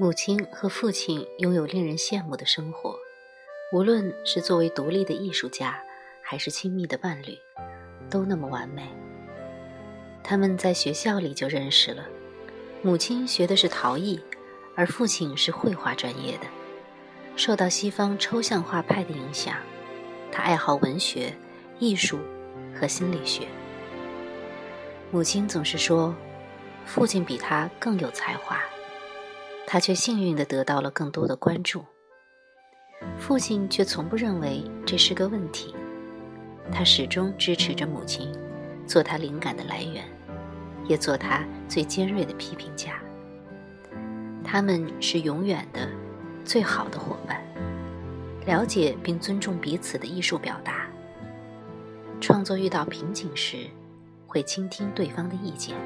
母亲和父亲拥有令人羡慕的生活，无论是作为独立的艺术家，还是亲密的伴侣，都那么完美。他们在学校里就认识了，母亲学的是陶艺，而父亲是绘画专业的。受到西方抽象画派的影响，他爱好文学、艺术和心理学。母亲总是说，父亲比他更有才华。他却幸运地得到了更多的关注，父亲却从不认为这是个问题，他始终支持着母亲，做他灵感的来源，也做他最尖锐的批评家。他们是永远的、最好的伙伴，了解并尊重彼此的艺术表达。创作遇到瓶颈时，会倾听对方的意见。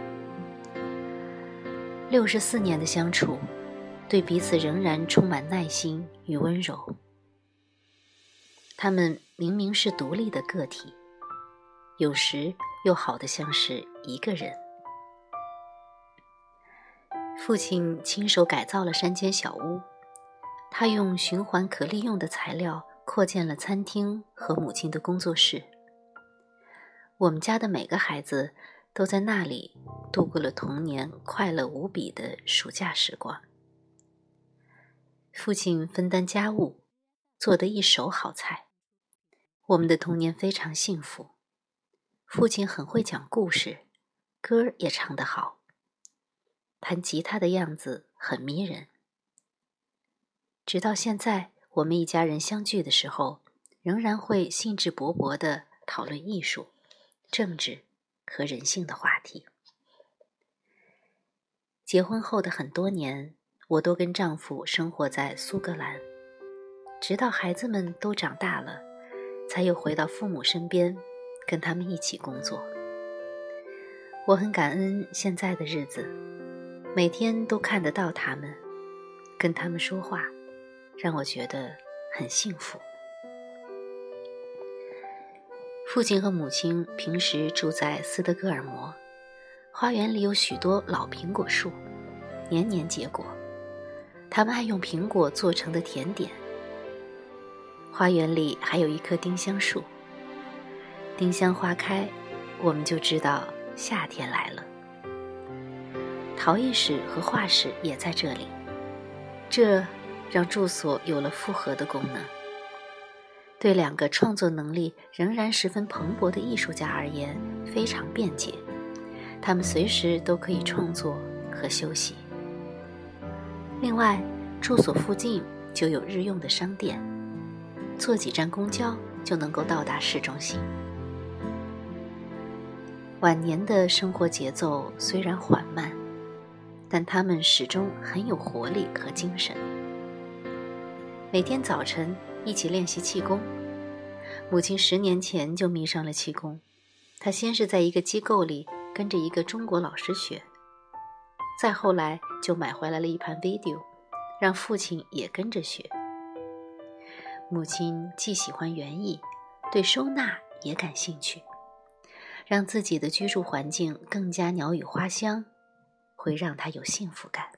六十四年的相处。对彼此仍然充满耐心与温柔。他们明明是独立的个体，有时又好得像是一个人。父亲亲手改造了山间小屋，他用循环可利用的材料扩建了餐厅和母亲的工作室。我们家的每个孩子都在那里度过了童年快乐无比的暑假时光。父亲分担家务，做得一手好菜。我们的童年非常幸福。父亲很会讲故事，歌也唱得好。弹吉他的样子很迷人。直到现在，我们一家人相聚的时候，仍然会兴致勃勃地讨论艺术、政治和人性的话题。结婚后的很多年。我都跟丈夫生活在苏格兰，直到孩子们都长大了，才又回到父母身边，跟他们一起工作。我很感恩现在的日子，每天都看得到他们，跟他们说话，让我觉得很幸福。父亲和母亲平时住在斯德哥尔摩，花园里有许多老苹果树，年年结果。他们爱用苹果做成的甜点。花园里还有一棵丁香树。丁香花开，我们就知道夏天来了。陶艺室和画室也在这里，这让住所有了复合的功能。对两个创作能力仍然十分蓬勃的艺术家而言，非常便捷。他们随时都可以创作和休息。另外，住所附近就有日用的商店，坐几站公交就能够到达市中心。晚年的生活节奏虽然缓慢，但他们始终很有活力和精神。每天早晨一起练习气功。母亲十年前就迷上了气功，她先是在一个机构里跟着一个中国老师学。再后来就买回来了一盘 video，让父亲也跟着学。母亲既喜欢园艺，对收纳也感兴趣，让自己的居住环境更加鸟语花香，会让她有幸福感。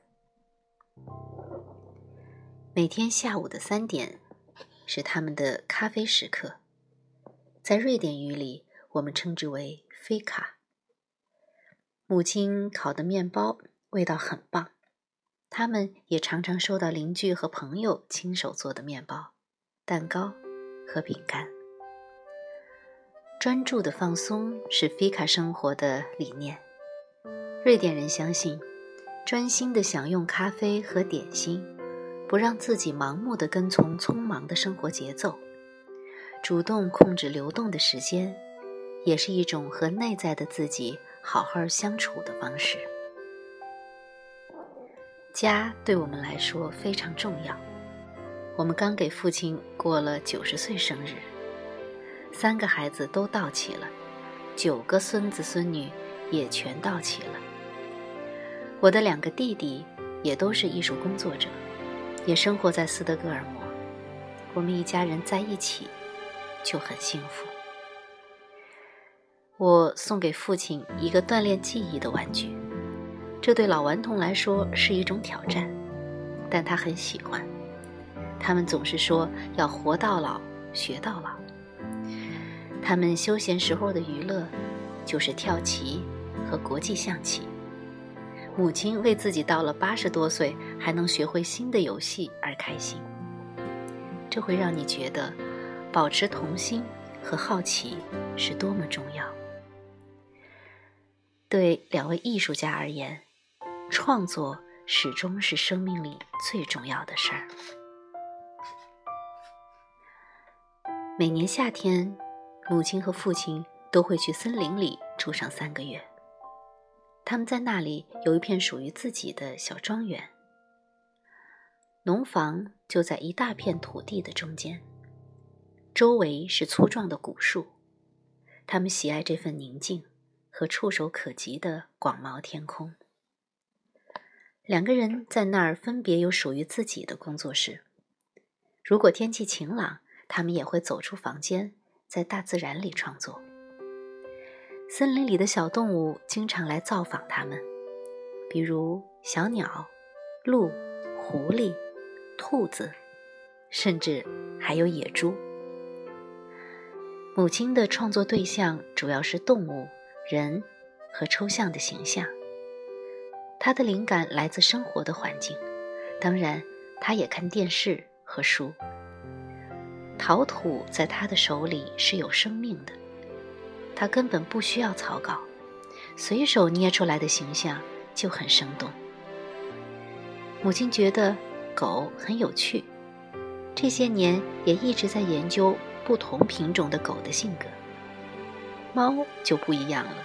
每天下午的三点是他们的咖啡时刻，在瑞典语里我们称之为“菲卡”。母亲烤的面包。味道很棒，他们也常常收到邻居和朋友亲手做的面包、蛋糕和饼干。专注的放松是菲卡生活的理念。瑞典人相信，专心的享用咖啡和点心，不让自己盲目的跟从匆忙的生活节奏，主动控制流动的时间，也是一种和内在的自己好好相处的方式。家对我们来说非常重要。我们刚给父亲过了九十岁生日，三个孩子都到齐了，九个孙子孙女也全到齐了。我的两个弟弟也都是艺术工作者，也生活在斯德哥尔摩。我们一家人在一起就很幸福。我送给父亲一个锻炼记忆的玩具。这对老顽童来说是一种挑战。但他很喜欢。他们总是说要活到老，学到老。他们休闲时候的娱乐就是跳棋和国际象棋。母亲为自己到了八十多岁还能学会新的游戏而开心。这会让你觉得，保持童心和好奇是多么重要。对两位艺术家而言，创作始终是生命里最重要的事儿。每年夏天，母亲和父亲都会去森林里住上三个月。他们在那里有一片属于自己的小庄园。农房就在一大片土地的中间，周围是粗壮的古树。他们喜爱这份宁静和触手可及的广袤天空。两个人在那儿分别有属于自己的工作室。如果天气晴朗，他们也会走出房间，在大自然里创作。森林里的小动物经常来造访他们，比如小鸟、鹿、狐狸、兔子，甚至还有野猪。母亲的创作对象主要是动物、人和抽象的形象。他的灵感来自生活的环境，当然，他也看电视和书。陶土在他的手里是有生命的，他根本不需要草稿，随手捏出来的形象就很生动。母亲觉得狗很有趣，这些年也一直在研究不同品种的狗的性格。猫就不一样了，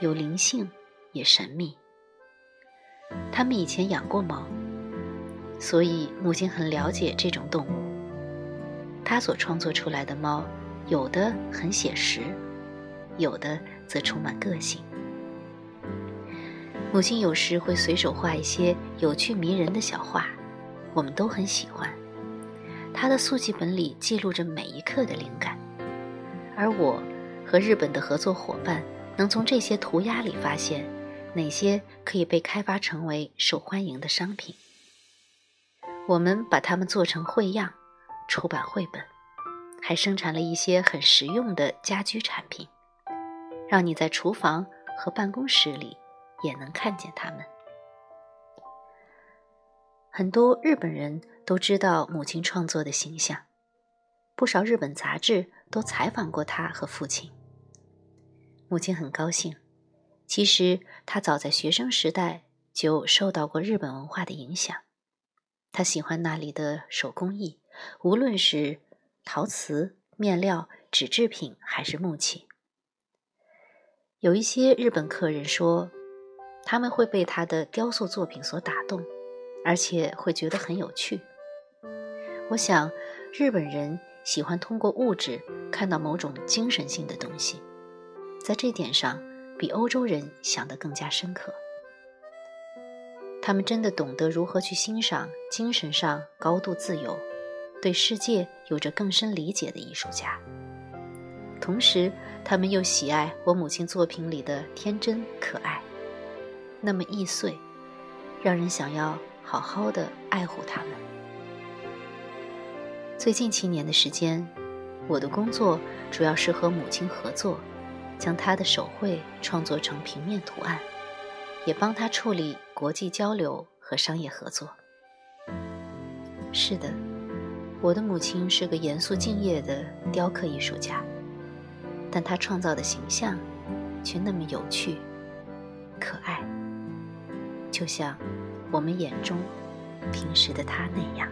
有灵性也神秘。他们以前养过猫，所以母亲很了解这种动物。他所创作出来的猫，有的很写实，有的则充满个性。母亲有时会随手画一些有趣迷人的小画，我们都很喜欢。他的速记本里记录着每一刻的灵感，而我和日本的合作伙伴能从这些涂鸦里发现哪些可以被开发成为受欢迎的商品。我们把它们做成绘样。出版绘本，还生产了一些很实用的家居产品，让你在厨房和办公室里也能看见它们。很多日本人都知道母亲创作的形象，不少日本杂志都采访过他和父亲。母亲很高兴，其实他早在学生时代就受到过日本文化的影响，他喜欢那里的手工艺。无论是陶瓷、面料、纸制品，还是木器，有一些日本客人说，他们会被他的雕塑作品所打动，而且会觉得很有趣。我想，日本人喜欢通过物质看到某种精神性的东西，在这点上比欧洲人想得更加深刻。他们真的懂得如何去欣赏精神上高度自由。对世界有着更深理解的艺术家，同时他们又喜爱我母亲作品里的天真可爱，那么易碎，让人想要好好的爱护他们。最近七年的时间，我的工作主要是和母亲合作，将她的手绘创作成平面图案，也帮她处理国际交流和商业合作。是的。我的母亲是个严肃敬业的雕刻艺术家，但她创造的形象却那么有趣、可爱，就像我们眼中平时的她那样。